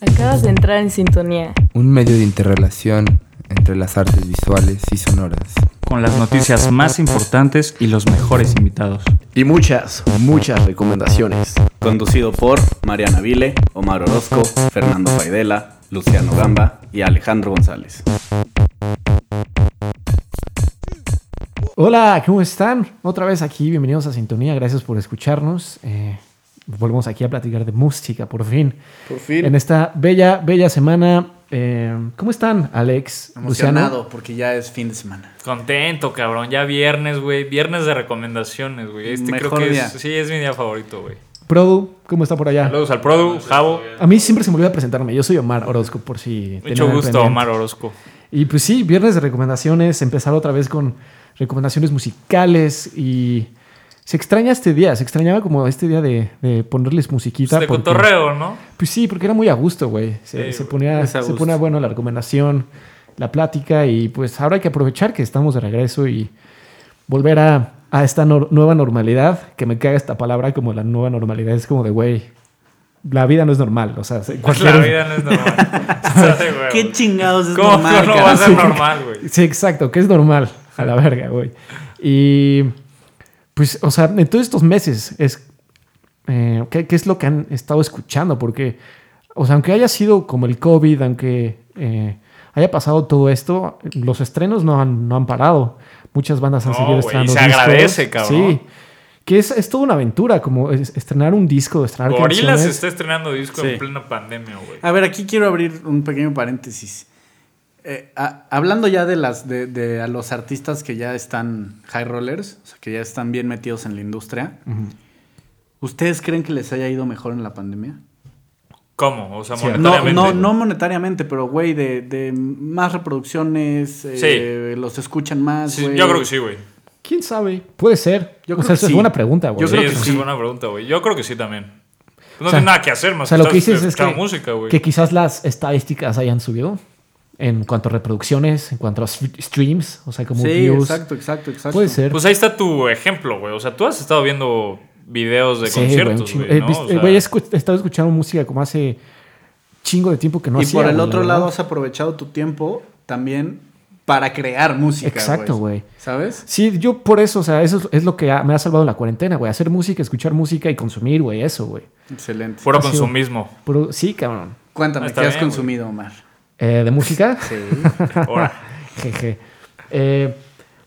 Acabas de entrar en sintonía. Un medio de interrelación entre las artes visuales y sonoras. Con las noticias más importantes y los mejores invitados. Y muchas, muchas recomendaciones. Conducido por Mariana Vile, Omar Orozco, Fernando Faidela, Luciano Gamba y Alejandro González. Hola, ¿cómo están? Otra vez aquí, bienvenidos a Sintonía, gracias por escucharnos. Eh, volvemos aquí a platicar de música, por fin. Por fin. En esta bella, bella semana. Eh, ¿Cómo están, Alex? Emocionado Luciano? porque ya es fin de semana. Contento, cabrón. Ya viernes, güey. Viernes de recomendaciones, güey. Este Mejor creo que día. es, sí, es mi día favorito, güey. Produ, ¿cómo está por allá? Saludos al Produ, Javo. A mí siempre se me olvida presentarme. Yo soy Omar Orozco, por si. Mucho gusto, pendiente. Omar Orozco. Y pues sí, viernes de recomendaciones, empezar otra vez con recomendaciones musicales y se extraña este día, se extrañaba como este día de, de ponerles musiquita. Pues de porque- cotorreo, ¿no? Pues sí, porque era muy a gusto, güey. Se, Sí, se ponía, se ponía bueno la recomendación, la plática y pues ahora hay que aprovechar que estamos de regreso y volver a, a esta nueva normalidad, que me caga esta palabra como la nueva normalidad, es como de, güey, la vida no es normal, o sea, cualquier... La vida no es normal. ¿Qué chingados es ¿Cómo normal, no cara? va a ser normal, güey? Sí, exacto, que es normal, a la verga, güey. Y pues, o sea, en todos estos meses, es, eh, ¿qué, qué es lo que han estado escuchando? Porque, o sea, aunque haya sido como el COVID, aunque eh, haya pasado todo esto, los estrenos no han, no han parado. Muchas bandas han No, seguido estrenando y se discos. agradece, cabrón. Sí. Que es, es toda una aventura, como es- estrenar un disco, estrenar Gorilas canciones. está estrenando disco Sí. en plena pandemia, güey. A ver, aquí quiero abrir un pequeño paréntesis. Eh, a- hablando ya de las de, de a los artistas que ya están high rollers, o sea, que ya están bien metidos en la industria, ¿ustedes creen que les haya ido mejor en la pandemia? ¿Cómo? O sea, Sí. No, monetariamente. no, no monetariamente, pero güey, de, de más reproducciones, eh, los escuchan más. Sí, güey. yo creo que sí, güey. ¿Quién sabe? Puede ser. Yo o creo sea, que esa sí. es buena pregunta, güey. Yo sí, creo que eso sí. es buena pregunta, güey. Yo creo que sí también. No O sea, tiene nada que hacer más O sea, que lo que dices es que, escuchando música, güey. que quizás las estadísticas hayan subido en cuanto a reproducciones, en cuanto a st- streams, o sea, como Sí, views. exacto, exacto, exacto. Puede ser. Pues ahí está tu ejemplo, güey. O sea, tú has estado viendo videos de Sí, conciertos, güey, He ¿no? visto- O sea, güey, he escu- he estado escuchando música como hace chingo de tiempo que no y hacía, por el otro la lado has aprovechado tu tiempo también para crear música. Exacto, güey. ¿Sabes? Sí, yo por eso, o sea, eso es- lo que ha- me ha salvado la cuarentena, güey. Hacer música, escuchar música y consumir, güey, eso, güey. Excelente. Puro consumismo. Sí, cabrón. Cuéntame, Está ¿qué has bien, consumido, Omar? Eh, ¿De música? Sí. Ahora. Jeje. Eh,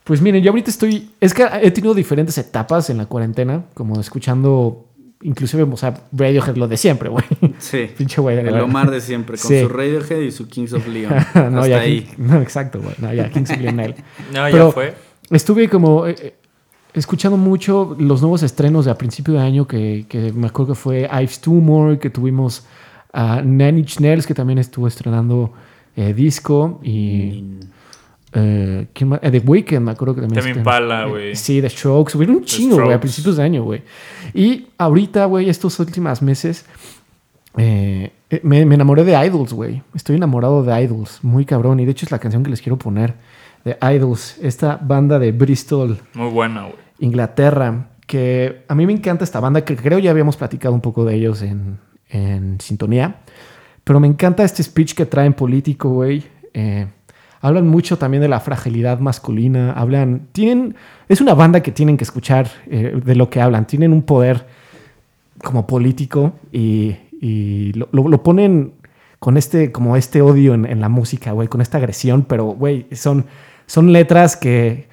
pues miren, yo ahorita estoy. Es que he tenido diferentes etapas en la cuarentena, como escuchando, inclusive, o sea, Radiohead, lo de siempre, güey. sí. Pinche güey. de El verdad. Omar de siempre, con Sí. su Radiohead y su Kings of Leon. no, Hasta ya, ahí. King- no, exacto, güey. No, ya, Kings of Leon. No, Pero- ya fue. Estuve como eh, escuchando mucho los nuevos estrenos de a principio de año, que, que me acuerdo que fue Ives Tumor, que tuvimos a Nine Inch Nails, que también estuvo estrenando eh, disco, y. eh, ¿quién más? Eh, The Weeknd, me acuerdo que también. Estrenó. Impala, Eh, güey. Sí, The Strokes, hubieron un chingo, güey, a principios de año, güey. Y ahorita, güey, estos últimos meses, eh, eh, me, me enamoré de Idols, güey. Estoy enamorado de Idols, muy cabrón. Y de hecho es la canción que les quiero poner, de Idols, esta banda de Bristol, Muy buena, güey. Inglaterra, que a mí me encanta esta banda, que creo ya habíamos platicado un poco de ellos en, en Sintonía. Pero me encanta este speech que traen político, güey. Eh, hablan mucho también de la fragilidad masculina. Hablan. Tienen. Es una banda que tienen que escuchar eh, de lo que hablan. Tienen un poder como político y, y lo, lo- lo ponen con este, como este odio en, en la música, güey, con esta agresión, pero, güey, son, son letras que,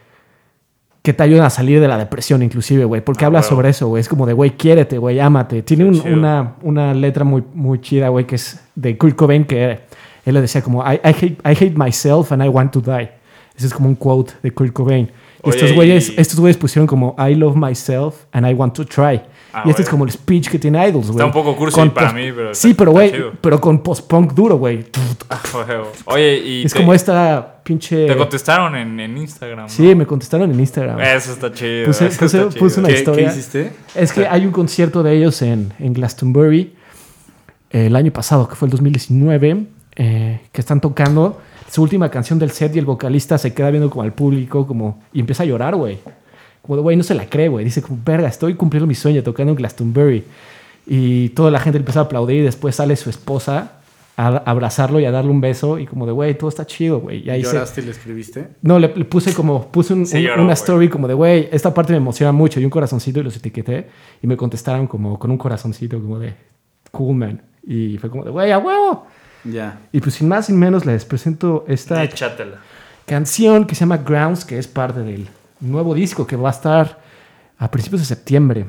que te ayudan a salir de la depresión, inclusive, güey, porque Ah, habla sobre eso, güey, es como de, güey, quiérete, güey, ámate. Tiene un- una, una letra muy, muy chida, güey, que es de Kurt Cobain, que él le decía como, I, I hate, I hate myself and I want to die. Ese es como un quote de Kurt Cobain. Y Oye, estos güeyes, y- estos güeyes pusieron como, I love myself and I want to try. Ah, y este es como el speech que tiene Idols, güey. Está un poco cursi Con para mí, pero Sí, está- pero güey, pero con post-punk duro, güey. Oye, y Es te, como esta pinche... te contestaron en, en Instagram. ¿no? Sí, me contestaron en Instagram. Eso está chido. Puse- eso puse- está chido. puse una ¿Qué, historia. ¿Qué hiciste? Es que hay un concierto de ellos en, en Glastonbury eh, el año pasado, que fue el 2019, eh, que están tocando su última canción del set y el vocalista se queda viendo como al público como, y empieza a llorar, güey. Como de, güey, no se la cree, güey. Dice, como, verga, estoy cumpliendo mi sueño tocando en Glastonbury. Y toda la gente empieza a aplaudir y después sale su esposa a abrazarlo y a darle un beso y como de, güey, todo está chido, güey. Y ahí se- ¿Lloraste y le escribiste? No, le, le puse como, puse un- Sí, un- lloró, una story como de, güey, esta parte me emociona mucho y un corazoncito y los etiqueté y me contestaron como con un corazoncito como de, cool man. Y fue como de, güey, a huevo. Ya. Y pues sin más, sin menos, les presento esta Échatela. canción que se llama Grounds, que es parte del nuevo disco que va a estar a principios de septiembre.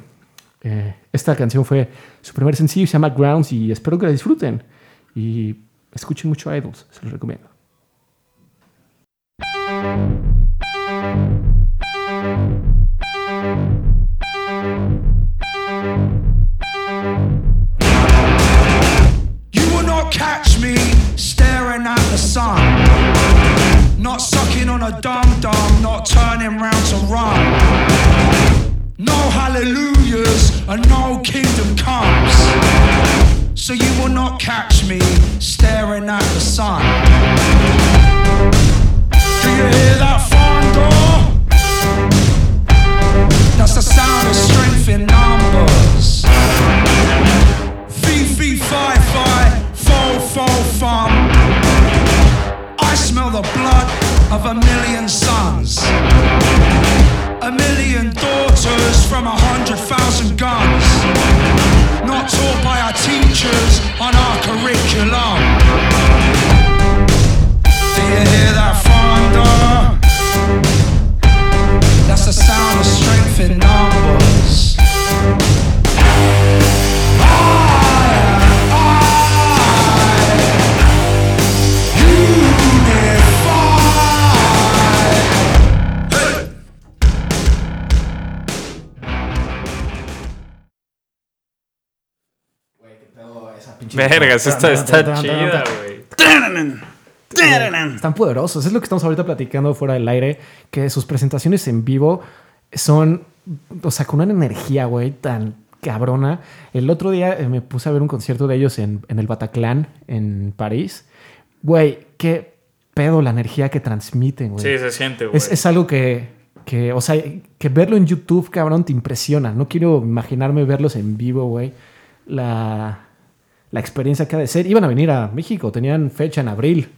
Eh, esta canción fue su primer sencillo, se llama Grounds y espero que la disfruten. Y escuchen mucho Idols, se los recomiendo. Vergas, esta está chida, güey. Están poderosos. Es lo que estamos ahorita platicando fuera del aire, que sus presentaciones en vivo son, o sea, con una energía, güey, tan cabrona. El otro día eh, me puse a ver un concierto de ellos en, en el Bataclan, en París. Güey, qué pedo la energía que transmiten, güey. Sí, se siente, güey. Es, es algo que, que, o sea, que verlo en YouTube, cabrón, te impresiona. No quiero imaginarme verlos en vivo, güey. La, la experiencia que ha de ser. Iban a venir a México, tenían fecha en abril.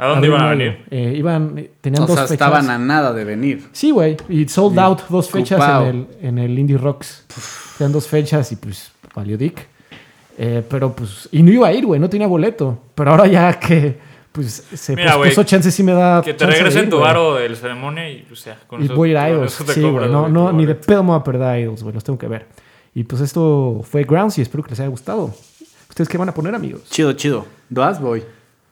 ¿A dónde iban a venir? Eh, iban, tenían O dos sea, fechas. estaban a nada de venir. Sí, güey. Y sold out dos fechas en el, en el Indie Rocks. Tenían dos fechas y pues valió dick. Eh, pero pues, y no iba a ir, güey, no tenía boleto. Pero ahora ya que pues se Mira, pospuso güey, chance sí me da. Que te regresen tu varo del ceremonia y pues ya. Con Y eso- voy a ir a Idols. Sí, güey. No, no, ni de pedo me voy a perder a Idols, güey. Los tengo que ver. Y pues esto fue Grounds y espero que les haya gustado. ¿Ustedes qué van a poner, amigos? Chido, chido. ¿Vas? Voy.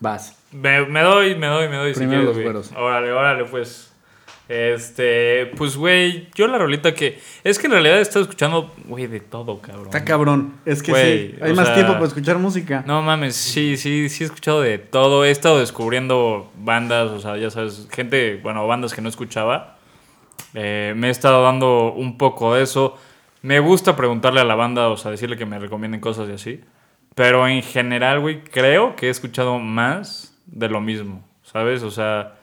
Vas. Me, me doy, me doy, me doy. Primero los güey. güeros. Órale, órale, pues. Este, pues, güey, yo la rolita que. Es que en realidad he estado escuchando, güey, de todo, cabrón. Está cabrón. Es que Güey, sí. Hay más sea, tiempo para escuchar música. No mames, sí, sí, sí he escuchado de todo. He estado descubriendo bandas, o sea, ya sabes, gente, bueno, bandas que no escuchaba. Eh, me he estado dando un poco de eso. Me gusta preguntarle a la banda, o sea, decirle que me recomienden cosas y así. Pero en general, güey, creo que he escuchado más de lo mismo, ¿sabes? O sea,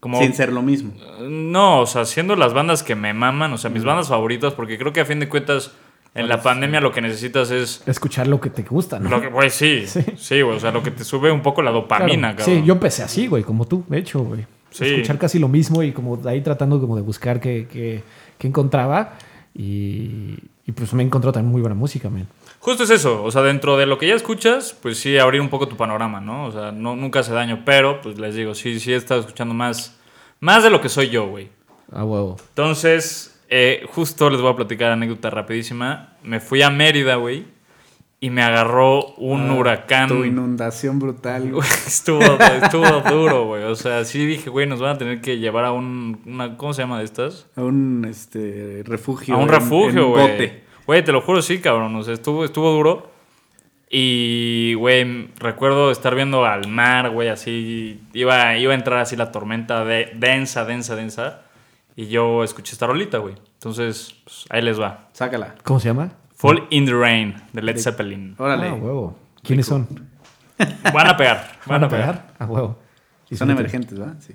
como... Sin ser lo mismo. No, o sea, siendo las bandas que me maman, o sea, mis bandas favoritas, porque creo que a fin de cuentas, en la pandemia lo que necesitas es... Escuchar lo que te gusta, ¿no? Lo que, pues sí, sí, güey, o sea, lo que te sube un poco la dopamina, Claro. cabrón. Sí, yo empecé así, güey, como tú, de hecho, güey. Sí. Escuchar casi lo mismo y como de ahí tratando como de buscar qué, qué- qué encontraba. Y, y pues me encontró también muy buena música, man. Justo es eso, o sea, dentro de lo que ya escuchas, pues sí, abrir un poco tu panorama, ¿no? O sea, no, nunca hace daño, pero, pues les digo, sí, sí he estado escuchando más, más de lo que soy yo, güey. Ah, huevo. Entonces, eh, justo les voy a platicar anécdota rapidísima. Me fui a Mérida, güey, y me agarró un huracán. Tu inundación brutal. güey. Estuvo, estuvo duro, güey. O sea, sí dije, güey, nos van a tener que llevar a un, una, ¿cómo se llama de estas? A un este, refugio. A un refugio, güey. Güey, te lo juro, sí, cabrón. O sea, estuvo, estuvo duro. Y, güey, recuerdo estar viendo al mar, güey, así. Iba, iba a entrar así la tormenta de, densa, densa, densa. Y yo escuché esta rolita, güey. Entonces, pues, ahí les va. Sácala. ¿Cómo se llama? Fall in the Rain, de Led Zeppelin. Órale. Ah, huevo. ¿Quiénes son? Van a pegar. Van, a pegar. A huevo. Son Disfruten. emergentes, ¿verdad? Sí.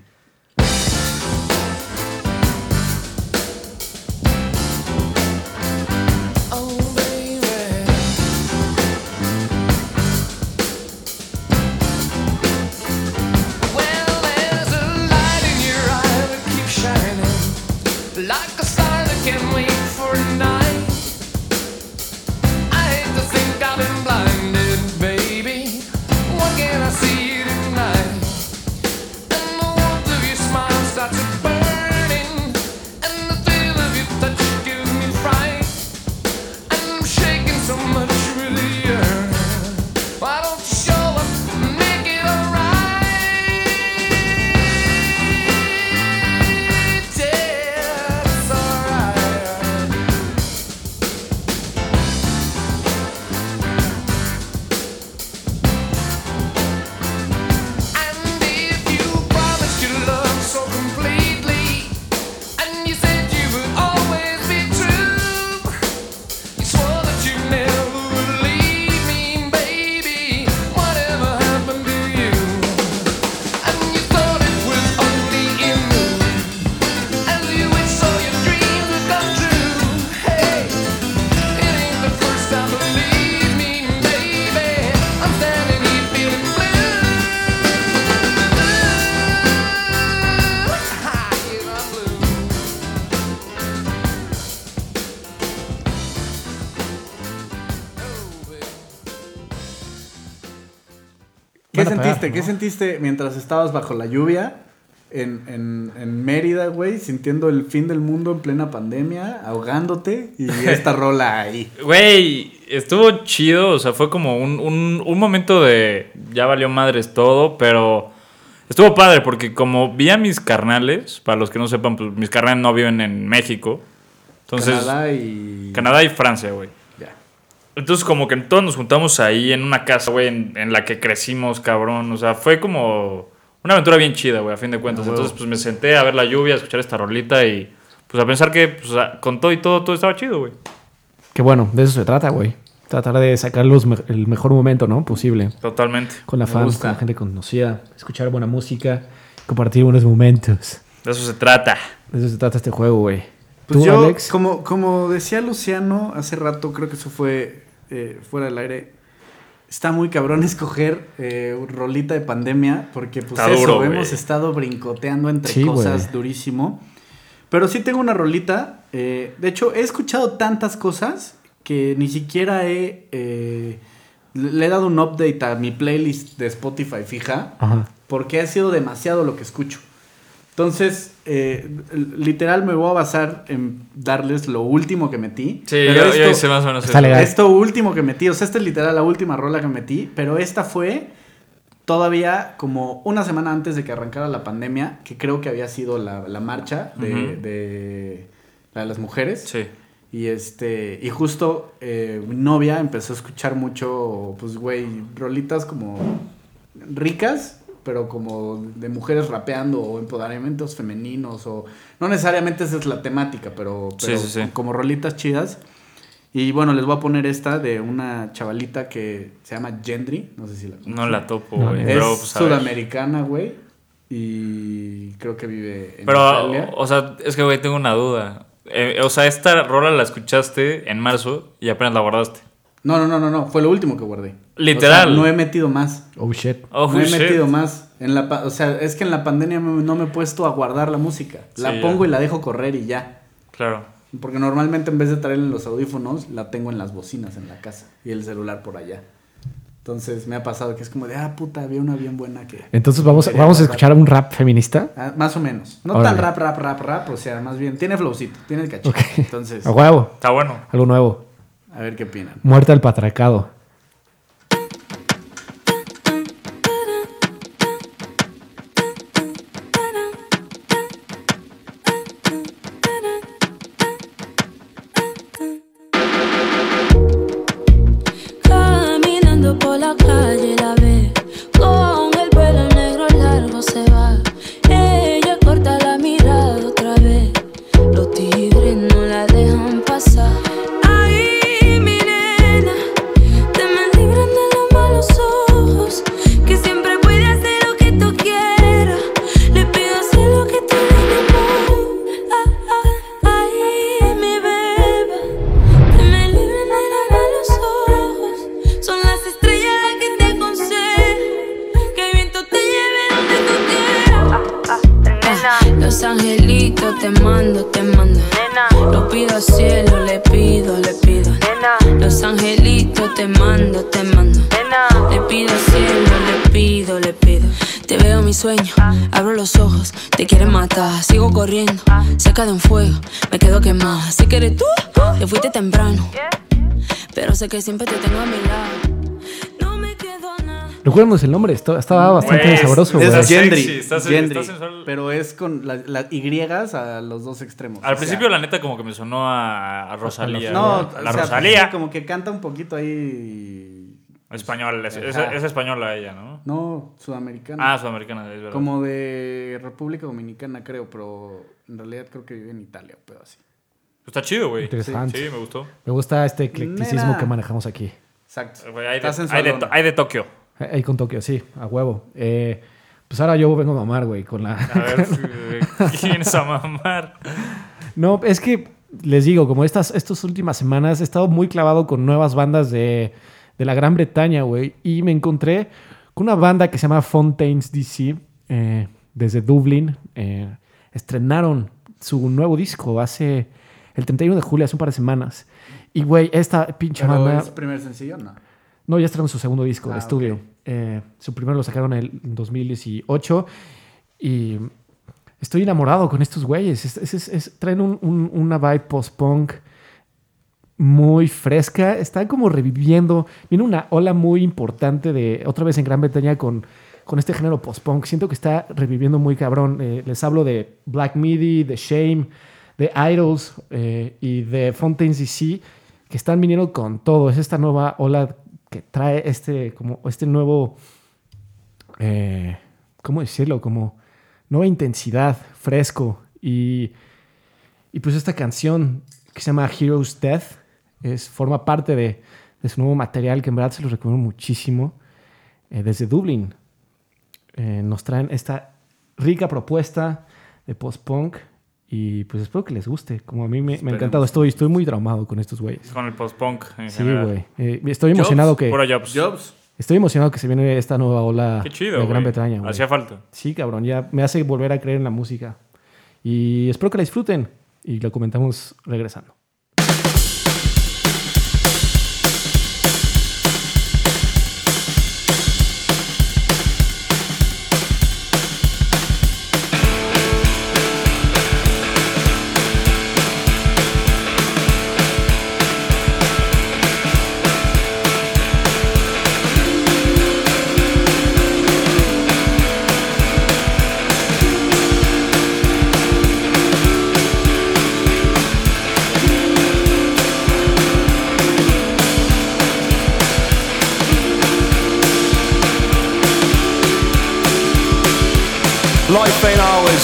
Sentiste? ¿Qué sentiste mientras estabas bajo la lluvia en, en, en Mérida, güey? Sintiendo el fin del mundo en plena pandemia, ahogándote y esta rola ahí. Güey, estuvo chido, o sea, fue como un, un, un momento de ya valió madres todo, pero estuvo padre porque como vi a mis carnales, para los que no sepan, pues mis carnales no viven en México. Entonces, Canadá y... Canadá y Francia, güey. Entonces, como que todos nos juntamos ahí en una casa, güey, en, en la que crecimos, cabrón. O sea, fue como una aventura bien chida, güey, a fin de cuentas. Ah. Entonces, pues me senté a ver la lluvia, a escuchar esta rolita y pues a pensar que pues, a- con todo y todo, todo estaba chido, güey. Que bueno, de eso se trata, güey. Tratar de sacar los me- el mejor momento, ¿no? Posible. Totalmente. Con la fans, con la gente conocida, escuchar buena música, compartir buenos momentos. De eso se trata. De eso se trata este juego, güey. Pues ¿Tú, yo, Alex? Como, como decía Luciano hace rato, creo que eso fue eh, fuera del aire. Está muy cabrón escoger eh, rolita de pandemia porque pues Está eso, duro, hemos estado brincoteando entre Sí, cosas durísimo. Pero sí tengo una rolita. eh, de hecho, he escuchado tantas cosas que ni siquiera he... eh, le le he dado un update a mi playlist de Spotify fija Ajá. porque ha sido demasiado lo que escucho. Entonces, eh, literal me voy a basar en darles lo último que metí. Sí, Pero yo, esto, yo hice más o menos legal. esto último que metí, o sea, esta es literal la última rola que metí, pero esta fue todavía como una semana antes de que arrancara la pandemia, que creo que había sido la, la marcha de, de la de las mujeres. Sí. Y este, y justo eh, mi novia empezó a escuchar mucho, pues, güey, rolitas como ricas, pero como de mujeres rapeando o empoderamientos femeninos o no necesariamente esa es la temática, pero, pero sí, sí. como rolitas chidas. Y bueno, les voy a poner esta de una chavalita que se llama Gendry, no sé si la No la topo, güey. Es pero, pues, sudamericana, güey, y creo que vive en Pero, Italia. o sea, es que, güey, tengo una duda. Eh, o sea, esta rola la escuchaste en marzo y apenas la guardaste. No, no, no, no, no, fue lo último que guardé. Literal. O sea, no he metido más. Oh, shit. Oh, no he shit. metido más. En la, pa- o sea, es que en la pandemia me- no me he puesto a guardar la música. La Sí, ya. pongo y la dejo correr y ya. Claro. Porque normalmente en vez de traerla en los audífonos, la tengo en las bocinas en la casa y el celular por allá. Entonces me ha pasado que es como de, ah, puta, había una bien buena que... Entonces vamos, vamos a escuchar un rap feminista. Ah, más o menos. No Órale. tan rap, rap, rap, rap. O sea, más bien, tiene flowcito, tiene el cachito. Ok. Entonces, A huevo. Está bueno. Algo nuevo. A ver qué opinan. Muerte al patriarcado. Los angelitos te mando, te mando. Lo pido al cielo, le pido, le pido. Los angelitos te mando, te mando. Le pido al cielo, le pido, le pido. Te veo en mi sueño, abro los ojos Te quieren matar, sigo corriendo. Cerca de un fuego, me quedo quemada. Si que eres tú, te fuiste temprano. Pero sé que siempre te tengo a mi lado Recuérdanos el nombre. esto- Estaba bastante Güey, sabroso, es- güey. Es Está Gendry. sexy, está sen- Gendry, está sensual. Pero es con las la Y a los dos extremos. Al sea, principio, la neta, como que me sonó a, a Rosalía. No, la o sea, Rosalía. pues, como que canta un poquito ahí. Español, es, es- es española ella, ¿no? No, sudamericana. Ah, sudamericana, es verdad. Como de República Dominicana, creo, pero en realidad creo que vive en Italia o pedo así. Está chido, güey. Interesante. Sí, me gustó. Me gusta este eclecticismo Nena. que manejamos aquí. Exacto. Güey, hay, de, de, hay de Tokio. Ahí con Tokio, sí, a huevo. Eh, pues ahora yo vengo a mamar, güey, con la... A ver, eh, ¿quién es a mamar? No, es que les digo, como estas, estas últimas semanas he estado muy clavado con nuevas bandas de, de la Gran Bretaña, güey. Y me encontré con una banda que se llama Fontaines DC, eh, desde Dublín. Eh, estrenaron su nuevo disco hace el 31 de julio, hace un par de semanas. Y, güey, esta pinche Pero banda... es primer sencillo, no. No, ya estrenaron su segundo disco de Ah, estudio. Eh, su primero lo sacaron en el 2018 y estoy enamorado con estos güeyes. Es- es- es- es- traen un- un- una vibe post-punk muy fresca. Están como reviviendo. Viene una ola muy importante de otra vez en Gran Bretaña con, con este género post-punk. Siento que está reviviendo muy cabrón. Eh, les hablo de Black Midi, de Shame, de Idols eh, y de Fontaine's DC que están viniendo con todo. Es esta nueva ola que trae este, como este nuevo, eh, ¿cómo decirlo? Como nueva intensidad, fresco. Y, y pues esta canción que se llama Heroes Death es, forma parte de, de su nuevo material que en verdad se los recomiendo muchísimo. Eh, desde Dublín eh, nos traen esta rica propuesta de post-punk y pues espero que les guste. Como a mí me, me ha encantado. Estoy, estoy muy traumado con estos güeyes. Con el post-punk en Sí, general. güey. Eh, estoy emocionado que... Puro Jobs. Jobs. Estoy emocionado que se viene esta nueva ola Qué chido, de Gran. Bretaña. Hacía falta. Sí, cabrón, ya me hace volver a creer en la música. Y espero que la disfruten y lo comentamos regresando.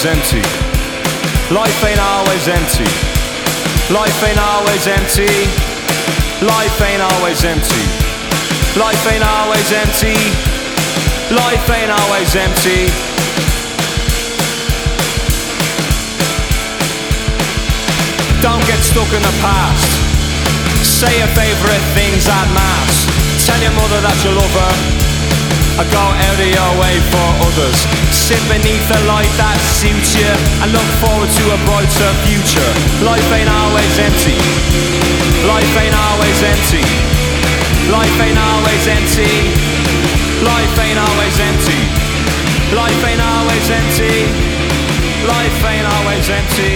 Always empty. Life ain't always empty. Life ain't always empty. Life ain't always empty. Life ain't always empty. Life ain't always empty. Don't get stuck in the past. Say your favourite things at mass. Tell your mother that you love her. I go out of your way for others. Sit beneath the light that suits you and look forward to a brighter future. Life ain't always empty. Life ain't always empty. Life ain't always empty. Life ain't always empty. Life ain't always empty. Life ain't always empty.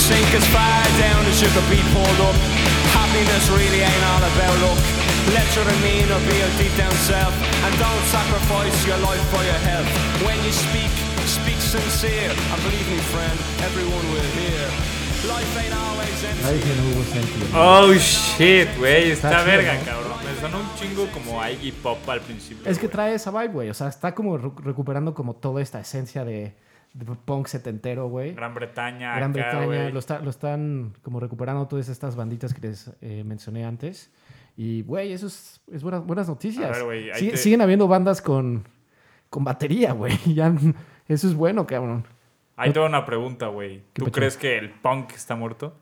Sink as far down as you could be pulled up. Happiness really ain't all about luck. Let your demeanor be your deep down self. And don't sacrifice your life for your health. When you speak, speak sincere. And believe me, friend, everyone will hear. Life ain't always empty. Oh shit, güey. Está, Está chido, verga, ¿no? cabrón. Me sonó un chingo como Iggy Pop al principio. Es que güey. trae esa vibe, güey. O sea, está como re- recuperando como toda esta esencia de punk setentero, güey. Gran Bretaña. Gran acá, Bretaña, lo, está- lo están como recuperando todas estas banditas que les eh, mencioné antes. Y, güey, eso es, es buenas, buenas noticias. Ver, te- Siguen habiendo bandas con, con batería, güey. Eso es bueno, cabrón. Ahí tengo una pregunta, güey. ¿Tú pecho? crees que el punk está muerto?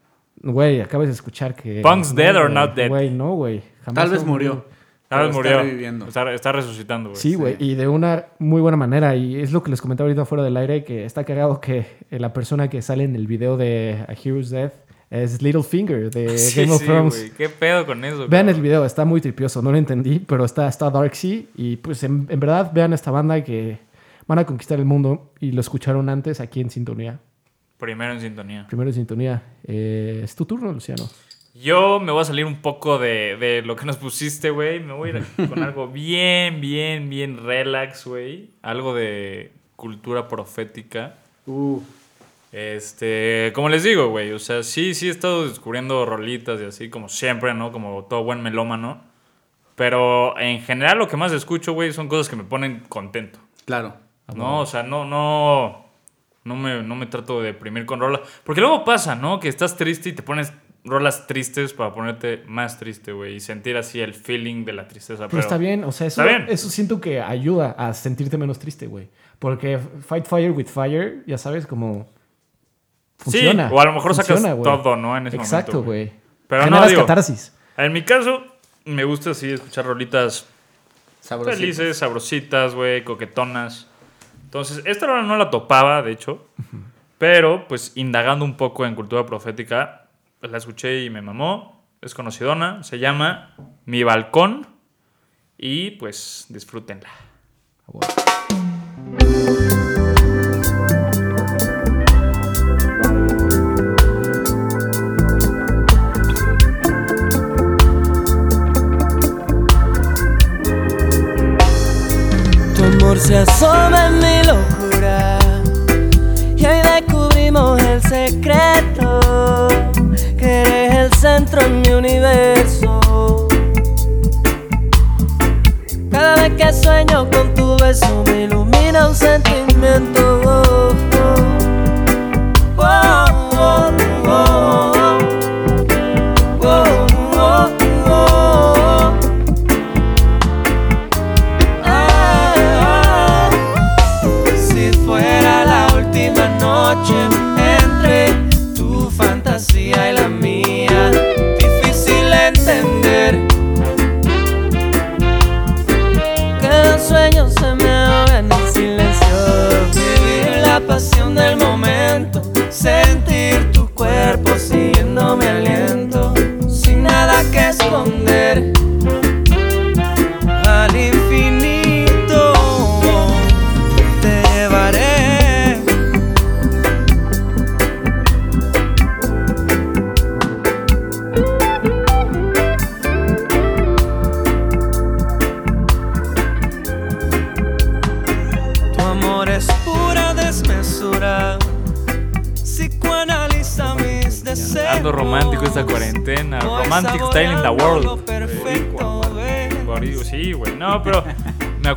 Güey, acabas de escuchar que... Punk's no, dead or not dead? Güey, no, güey. Jamás Tal vez murió. Tal vez Pero murió. Está reviviendo. Está, está resucitando, güey. Sí, güey, y de una muy buena manera. Y es lo que les comentaba ahorita fuera del aire, que está cagado que eh, la persona que sale en el video de A Hero's Death es Littlefinger de Sí, Game of sí, Thrones. güey. ¿Qué pedo con eso? Vean el video, está muy tripioso, no lo entendí, pero está, está Darksea. Y pues en, en verdad vean esta banda que van a conquistar el mundo y lo escucharon antes aquí en Sintonía. Primero en sintonía. Primero en Sintonía. Eh, es tu turno, Luciano. Yo me voy a salir un poco de, de lo que nos pusiste, güey. Me voy a ir con algo bien, bien, bien relax, güey. Algo de cultura profética. Uh, Este, como les digo, güey, o sea, sí, sí he estado descubriendo rolitas y así, como siempre, ¿no? Como todo buen melómano. Pero en general lo que más escucho, güey, son cosas que me ponen contento. claro. No, o sea, no, no, no me, no me trato de deprimir con rolas. Porque luego pasa, ¿no? Que estás triste y te pones rolas tristes para ponerte más triste, güey. Y sentir así el feeling de la tristeza. Pero, está bien, o sea, eso, bien. eso siento que ayuda a sentirte menos triste, güey. Porque Fight Fire with Fire, ya sabes, como funciona. Sí, o a lo mejor sacas Funciona, güey. todo, ¿no? En ese Exacto, momento, güey. güey. Pero no, digo, catarsis. en mi caso, me gusta así escuchar rolitas Sabrosito. felices, sabrositas, güey, coquetonas. Entonces, esta rola no la topaba, de hecho. Pero, pues, indagando un poco en cultura profética, pues, la escuché y me mamó. es conocidona, se llama Mi Balcón y pues disfrútenla. Tu amor se asoma en mi universo. Cada vez que sueño con tu beso me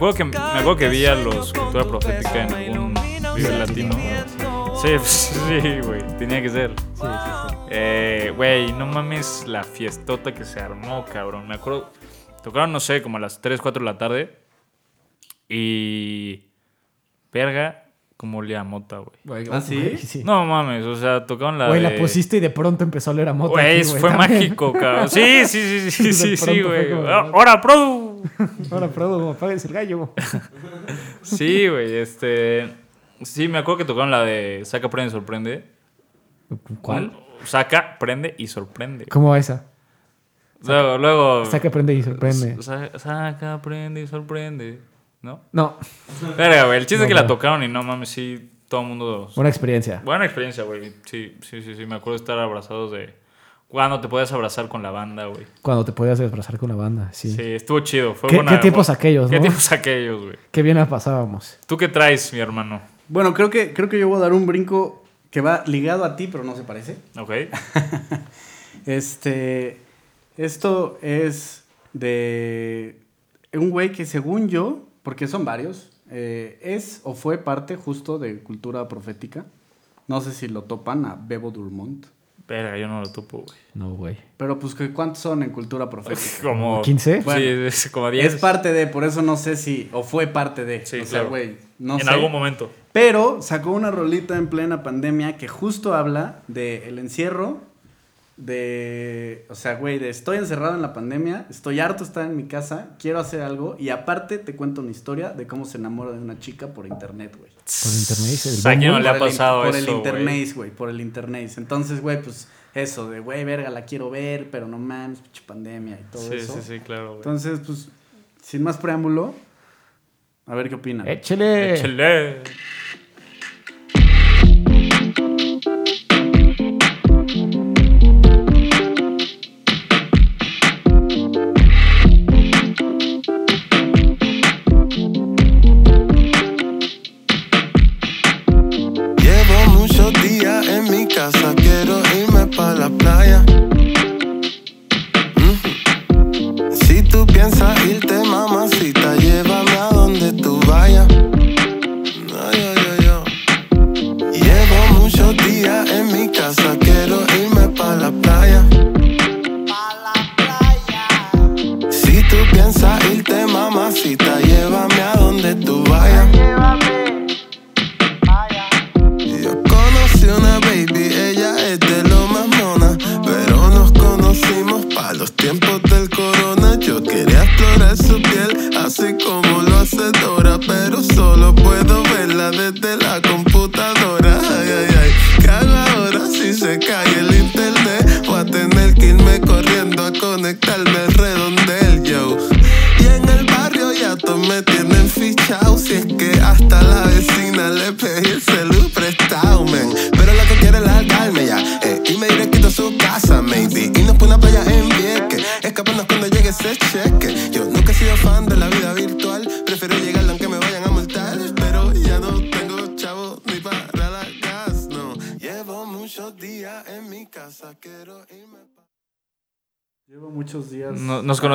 acuerdo que, me acuerdo que vi a los Cultura Profética en un video latino. Sí, sí, güey. Tenía que ser. Eh, Güey, no mames la fiestota que se armó, cabrón. Me acuerdo. Tocaron, no sé, como a las 3, 4 de la tarde. Y. Verga, como olía a mota, güey. ¿Ah, sí? sí. No mames, o sea, tocaron la. Güey, de... la pusiste y de pronto empezó a oler a moto. Güey, fue también. mágico, cabrón. Sí, sí, sí, sí, sí, sí, güey. como- ¡Ahora, Produ! Ahora, Prodo, apagues el gallo. Sí, güey, este. Sí, me acuerdo que tocaron la de Saca, Prende y Sorprende. ¿Cuál? Saca, prende y sorprende. ¿Cómo va esa? Luego, luego. Saca, prende y sorprende. Sa- Saca, prende y sorprende. ¿No? No, Verga, güey. El chiste No, es que la tocaron y no mames, sí, todo el mundo. buena experiencia. Buena experiencia, güey. Sí, sí, sí, sí. Me acuerdo de estar abrazados de. Cuando te podías abrazar con la banda, güey. Cuando te podías abrazar con la banda, sí. Sí, estuvo chido. Fue ¿Qué- buena- qué tiempos aquellos, ¿Qué no? tiempos aquellos, güey? Qué bien la pasábamos. ¿Tú qué traes, mi hermano? Bueno, creo que, creo que yo voy a dar un brinco que va ligado a ti, pero no se parece. Ok. Este. Esto es de un güey que, según yo, porque son varios, eh, es o fue parte justo de cultura profética. No sé si lo topan a Bebo Durmont. Verga, yo no lo topo, güey. No, güey. Pero, pues, ¿qué- ¿cuántos son en cultura profética? Como. 15? Bueno, sí, es como 10. Es parte de, por eso no sé si, o fue parte de. Sí, o sea, claro. güey, no en sé. algún momento. Pero sacó una rolita en plena pandemia que justo habla de el encierro, de, o sea, güey, de estoy encerrado en la pandemia, estoy harto de estar en mi casa, quiero hacer algo y aparte te cuento una historia de cómo se enamora de una chica por internet, güey. Por internet, el ¿A quién no le ha Por el pasado Por eso, el güey? internet, güey, por el internet. Entonces, güey, pues eso de, güey, verga, la quiero ver, pero no mames, pinche pandemia y todo Sí, eso. sí, sí, claro, güey. Entonces, pues, sin más preámbulo, a ver qué opinan. Échele. Échale.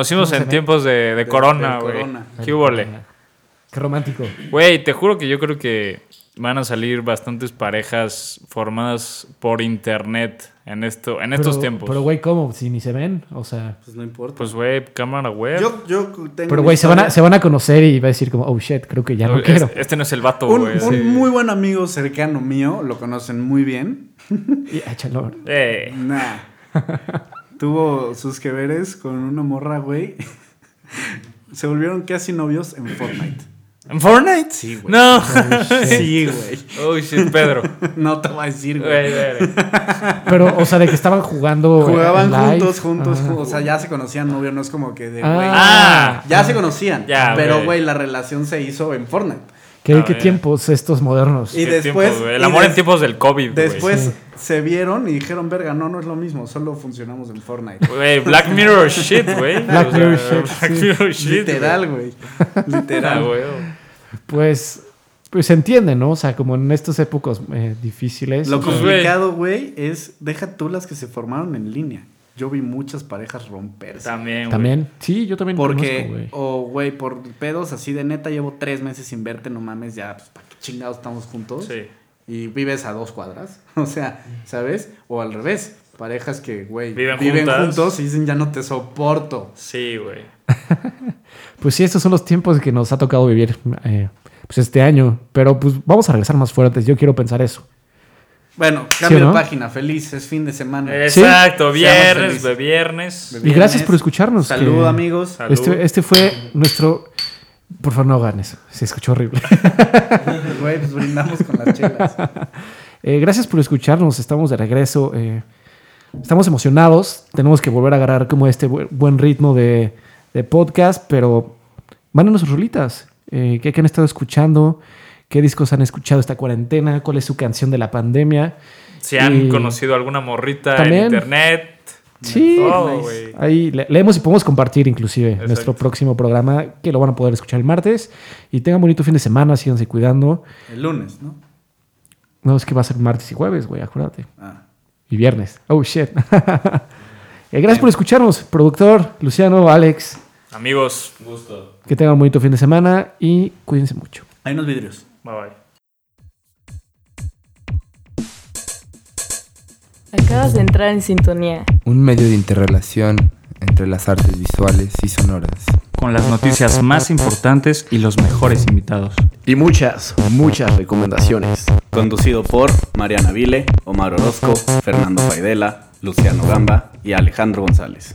Conocimos No en tiempos de, de De- corona, güey. ¿Qué hubole? Qué romántico. Güey, te juro que yo creo que van a salir bastantes parejas formadas por internet en esto, en estos Pero- tiempos. Pero, güey, ¿cómo? Si ni se ven, o sea... Pues no importa. pues, güey, cámara web. yo, yo tengo Pero, güey, se van, a, se van a conocer y va a decir como, oh, shit, creo que ya no Es- quiero. Este no es el vato, Un, güey. un sí. muy buen amigo cercano mío, lo conocen muy bien. Y, échalo. Eh, Nah. Tuvo sus que veres con una morra, güey. Se volvieron casi novios en Fortnite. ¿En Fortnite? Sí, güey. No. Sí, güey. Oh, shit, Pedro. No te voy a decir, Güey. Pero, o sea, de que estaban jugando. Jugaban live. juntos, juntos, O sea, ya se conocían novio, no es como que de, güey. Ah, ya se conocían. Ya, pero, güey, la relación se hizo en Fortnite. ¿Qué, tiempos estos modernos? Y después- tiempos. El y amor des- en tiempos del COVID. Después Sí. se vieron y dijeron, verga, no, no es lo mismo, solo funcionamos en Fortnite. Güey, Black Mirror shit, güey. Black O sea, Mirror shit, Black sí. Mirror shit. Literal, güey. Ah, Literal. güey. Pues, pues se entiende, ¿no? O sea, como en estas épocas eh, difíciles. Lo Pues, complicado, güey, es deja tú las que se formaron en línea. Yo vi muchas parejas romperse. También, güey. También. Sí, yo también Porque, güey. o güey, por pedos así de neta, llevo tres meses sin verte, no mames, ya, pues, ¿para qué chingados estamos juntos? Sí. Y vives a dos cuadras, o sea, ¿sabes? O al revés, parejas que, güey, Viven juntos y dicen, ya no te soporto. Sí, güey. Pues sí, estos son los tiempos que nos ha tocado vivir eh, pues este año. Pero pues vamos a regresar más fuertes. Yo quiero pensar eso. Bueno, cambio ¿no? de página, feliz, es fin de semana. Exacto, viernes, de viernes. De Y gracias por escucharnos. Salud, que amigos. Salud. Este, este fue nuestro... Por favor, no hagan eso. Se escuchó horrible. Güey, pues brindamos con las chelas. Eh, gracias por escucharnos. Estamos de regreso. eh, estamos emocionados. Tenemos que volver a agarrar como este bu- buen ritmo de, de podcast, pero mándenos sus rolitas. Eh, ¿qué, qué han estado escuchando? ¿Qué discos han escuchado esta cuarentena? ¿Cuál es su canción de la pandemia? Si han Y- conocido alguna morrita También. en internet. Sí, güey. ahí le- leemos y podemos compartir inclusive Exacto. nuestro próximo programa que lo van a poder escuchar el martes. Y tengan bonito fin de semana, síganse cuidando. El lunes, ¿no? No, es que va a ser martes y jueves, güey, acuérdate. Ah. Y viernes. Oh, shit. Eh, gracias por escucharnos, productor, Luciano, Alex. Amigos, gusto. Que tengan un bonito fin de semana y cuídense mucho. Hay unos vidrios. Bye bye. Acabas de entrar en sintonía. Un medio de interrelación entre las artes visuales y sonoras. Con las noticias más importantes y los mejores invitados. Y muchas, muchas recomendaciones. Conducido por Mariana Vile, Omar Orozco, Fernando Faidela, Luciano Gamba y Alejandro González.